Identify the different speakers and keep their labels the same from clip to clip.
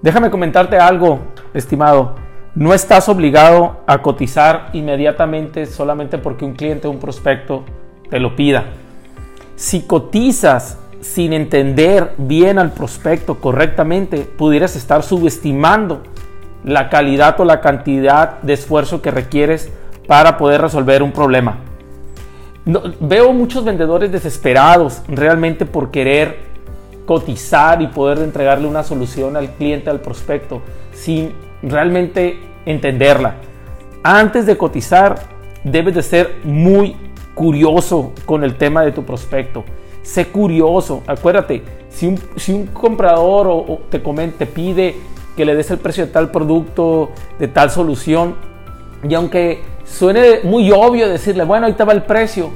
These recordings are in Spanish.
Speaker 1: Déjame comentarte algo, estimado. No estás obligado a cotizar inmediatamente solamente porque un cliente o un prospecto te lo pida. Si cotizas sin entender bien al prospecto correctamente, pudieras estar subestimando la calidad o la cantidad de esfuerzo que requieres para poder resolver un problema. veo muchos vendedores desesperados realmente por querer cotizar y poder entregarle una solución al cliente, al prospecto, sin realmente entenderla. Antes de cotizar, debes de ser muy curioso con el tema de tu prospecto. Sé curioso. Acuérdate, si un, si un comprador o, te, te pide que le des el precio de tal producto, de tal solución, y aunque suene muy obvio decirle, bueno, ahí te va el precio,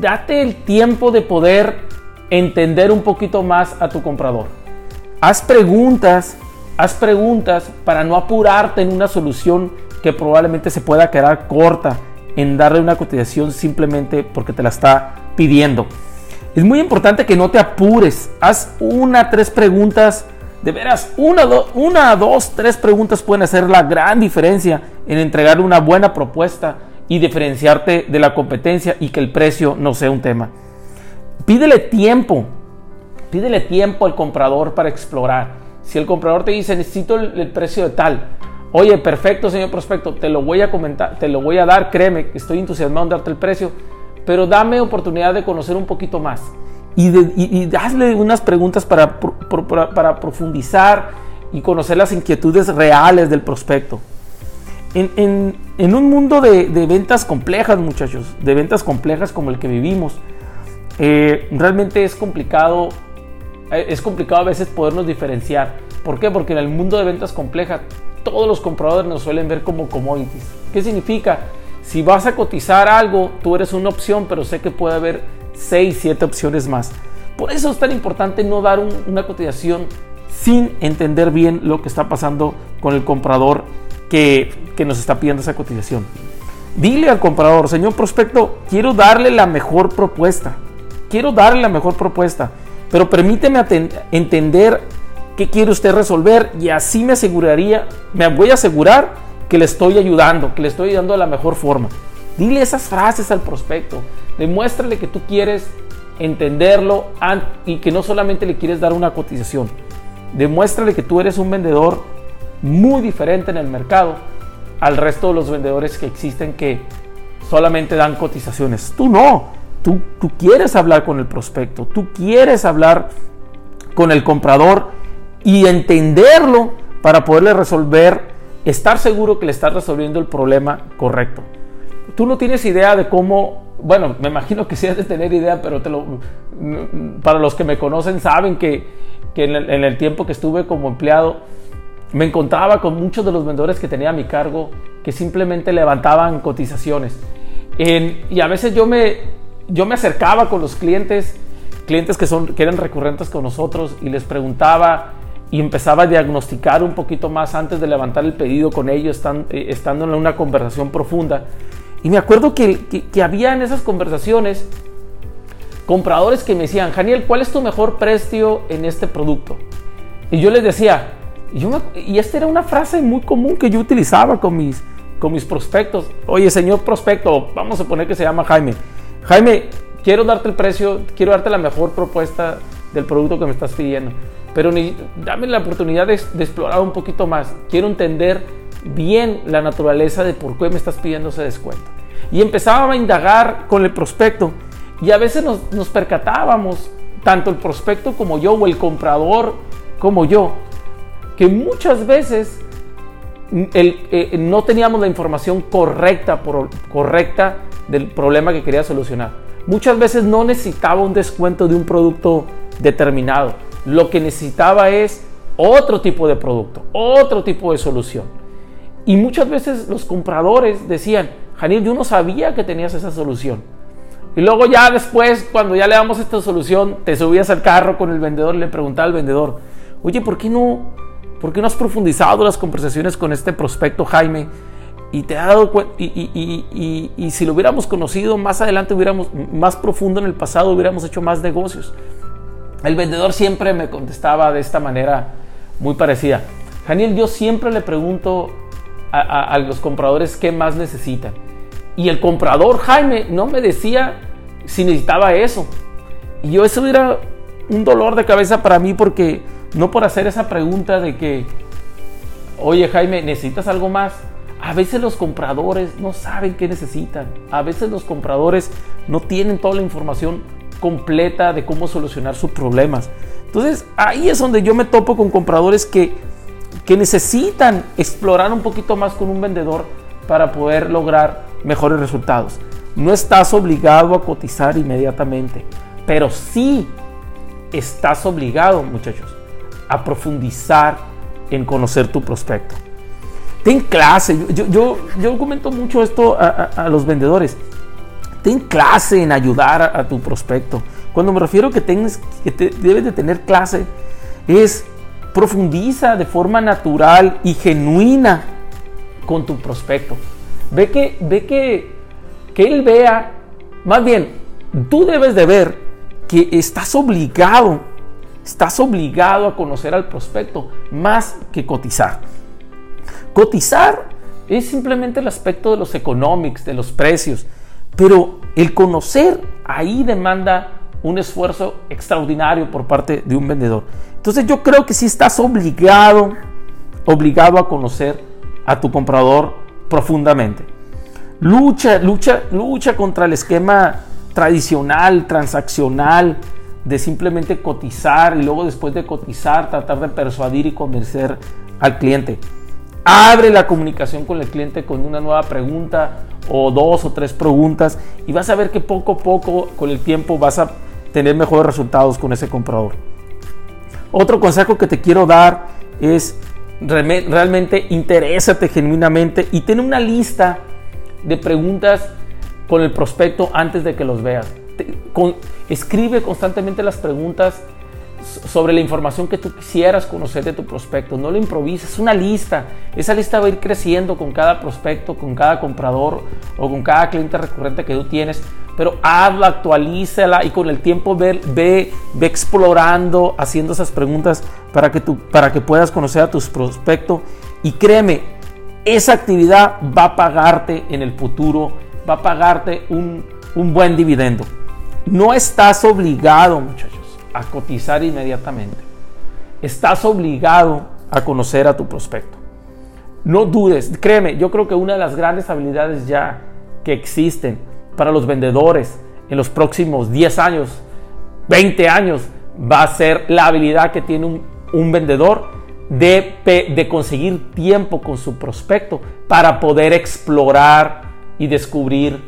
Speaker 1: date el tiempo de poder entender un poquito más a tu comprador. Haz preguntas, haz preguntas para no apurarte en una solución que probablemente se pueda quedar corta en darle una cotización simplemente porque te la está pidiendo. Es muy importante que no te apures. Haz una, tres preguntas. De veras, una, una, dos, tres preguntas pueden hacer la gran diferencia en entregarle una buena propuesta y diferenciarte de la competencia y que el precio no sea un tema. Pídele tiempo, pídele tiempo al comprador para explorar. Si el comprador te dice necesito el, precio de tal, oye, perfecto señor prospecto, te lo voy a comentar, te lo voy a dar, créeme, estoy entusiasmado en darte el precio, pero dame oportunidad de conocer un poquito más y, de, hazle unas preguntas para, profundizar y conocer las inquietudes reales del prospecto. En, un mundo de, ventas complejas, muchachos, de ventas complejas como el que vivimos, eh, realmente es complicado, eh, es complicado a veces podernos diferenciar. ¿Por qué? Porque en el mundo de ventas complejas todos los compradores nos suelen ver como commodities. ¿Qué significa? Si vas a cotizar algo, tú eres una opción, pero sé que puede haber 6, 7 opciones más. Por eso es tan importante no dar una cotización sin entender bien lo que está pasando con el comprador que, que nos está pidiendo esa cotización. Dile al comprador, señor prospecto, quiero darle la mejor propuesta quiero darle la mejor propuesta, pero permíteme entender qué quiere usted resolver y así me aseguraría, me voy a asegurar que le estoy ayudando, que le estoy ayudando de la mejor forma. Dile esas frases al prospecto, demuéstrale que tú quieres entenderlo y que no solamente le quieres dar una cotización. Demuéstrale que tú eres un vendedor muy diferente en el mercado al resto de los vendedores que existen que solamente dan cotizaciones. Tú no, Tú, quieres hablar con el prospecto, tú quieres hablar con el comprador y entenderlo para poderle resolver, estar seguro que le estás resolviendo el problema correcto. Tú no tienes idea de cómo, bueno, me imagino que sí has de tener idea, pero para los que me conocen saben que, en, el, tiempo que estuve como empleado, me encontraba con muchos de los vendedores que tenía a mi cargo que simplemente levantaban cotizaciones. y a veces yo me, yo me acercaba con los clientes, clientes que, son, que eran recurrentes con nosotros y les preguntaba y empezaba a diagnosticar un poquito más antes de levantar el pedido con ellos, eh, estando en una conversación profunda. Y me acuerdo que, que, había en esas conversaciones compradores que me decían, Janiel, ¿cuál es tu mejor precio en este producto? Y yo les decía, y, y esta era una frase muy común que yo utilizaba con mis, con mis prospectos. Oye, señor prospecto, vamos a poner que se llama Jaime. Jaime, quiero darte el precio, quiero darte la mejor propuesta del producto que me estás pidiendo, pero ni, dame la oportunidad de, explorar un poquito más. Quiero entender bien la naturaleza de por qué me estás pidiendo ese descuento. Y empezaba a indagar con el prospecto y a veces nos, percatábamos, tanto el prospecto como yo o el comprador como yo, que muchas veces eh, no teníamos la información correcta, correcta del problema que quería solucionar. Muchas veces no necesitaba un descuento de un producto determinado. Lo que necesitaba es otro tipo de producto, otro tipo de solución. Y muchas veces los compradores decían, Janil, yo no sabía que tenías esa solución. Y luego ya después, cuando ya le damos esta solución, te subías al carro con el vendedor y le preguntaba al vendedor, oye, ¿por qué no, por qué no has profundizado las conversaciones con este prospecto Jaime? y te ha dado y, y, y, si lo hubiéramos conocido más adelante, hubiéramos más profundo en el pasado, hubiéramos hecho más negocios. El vendedor siempre me contestaba de esta manera, muy parecida. Daniel, yo siempre le pregunto a, los compradores qué más necesitan. Y el comprador, Jaime, no me decía si necesitaba eso. Y yo eso era un dolor de cabeza para mí porque no por hacer esa pregunta de que, oye Jaime, ¿necesitas algo más? A veces los compradores no saben qué necesitan. A veces los compradores no tienen toda la información completa de cómo solucionar sus problemas. Entonces ahí es donde yo me topo con compradores que, que necesitan explorar un poquito más con un vendedor para poder lograr mejores resultados. No estás obligado a cotizar inmediatamente, pero sí estás obligado, muchachos, a profundizar en conocer tu prospecto. Ten clase, yo, yo, yo comento mucho esto a, los vendedores. Ten clase en ayudar a, tu prospecto. Cuando me refiero que, tengas, que debes de tener clase, es profundiza de forma natural y genuina con tu prospecto. Ve que, ve que, que él vea, más bien, tú debes de ver que estás obligado, estás obligado a conocer al prospecto más que cotizar. Cotizar es simplemente el aspecto de los economics, de los precios, pero el conocer ahí demanda un esfuerzo extraordinario por parte de un vendedor. Entonces yo creo que si estás obligado, obligado a conocer a tu comprador profundamente. Lucha, lucha, lucha contra el esquema tradicional, transaccional, de simplemente cotizar y luego después de cotizar tratar de persuadir y convencer al cliente. Abre la comunicación con el cliente con una nueva pregunta o dos o tres preguntas y vas a ver que poco a poco con el tiempo vas a tener mejores resultados con ese comprador. Otro consejo que te quiero dar es realmente interésate genuinamente y ten una lista de preguntas con el prospecto antes de que los veas. Escribe constantemente las preguntas sobre la información que tú quisieras conocer de tu prospecto. No lo improvises, es una lista. Esa lista va a ir creciendo con cada prospecto, con cada comprador o con cada cliente recurrente que tú tienes. Pero hazla, actualízala y con el tiempo ve, ve, ve explorando, haciendo esas preguntas para que, tú, para que puedas conocer a tus prospectos. Y créeme, esa actividad va a pagarte en el futuro, va a pagarte un, un buen dividendo. No estás obligado, muchachos a cotizar inmediatamente. Estás obligado a conocer a tu prospecto. No dudes, créeme, yo creo que una de las grandes habilidades ya que existen para los vendedores en los próximos 10 años, 20 años, va a ser la habilidad que tiene un, vendedor de, de conseguir tiempo con su prospecto para poder explorar y descubrir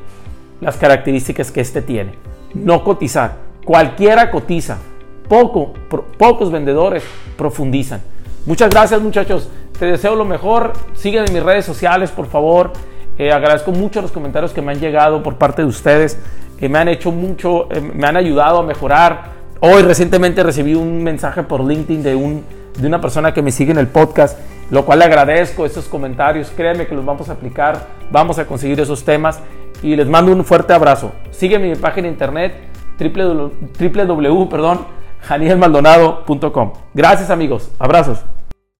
Speaker 1: las características que éste tiene. No cotizar. Cualquiera cotiza, poco, pocos vendedores profundizan. Muchas gracias muchachos, te deseo lo mejor, sígueme en mis redes sociales por favor, eh, agradezco mucho los comentarios que me han llegado por parte de ustedes, que me han hecho mucho, eh, me han ayudado a mejorar. Hoy recientemente recibí un mensaje por LinkedIn de, un, de una persona que me sigue en el podcast, lo cual le agradezco esos comentarios, créeme que los vamos a aplicar, vamos a conseguir esos temas y les mando un fuerte abrazo. Sígueme en mi página de internet www, perdón, janielmaldonado.com. Gracias amigos, abrazos.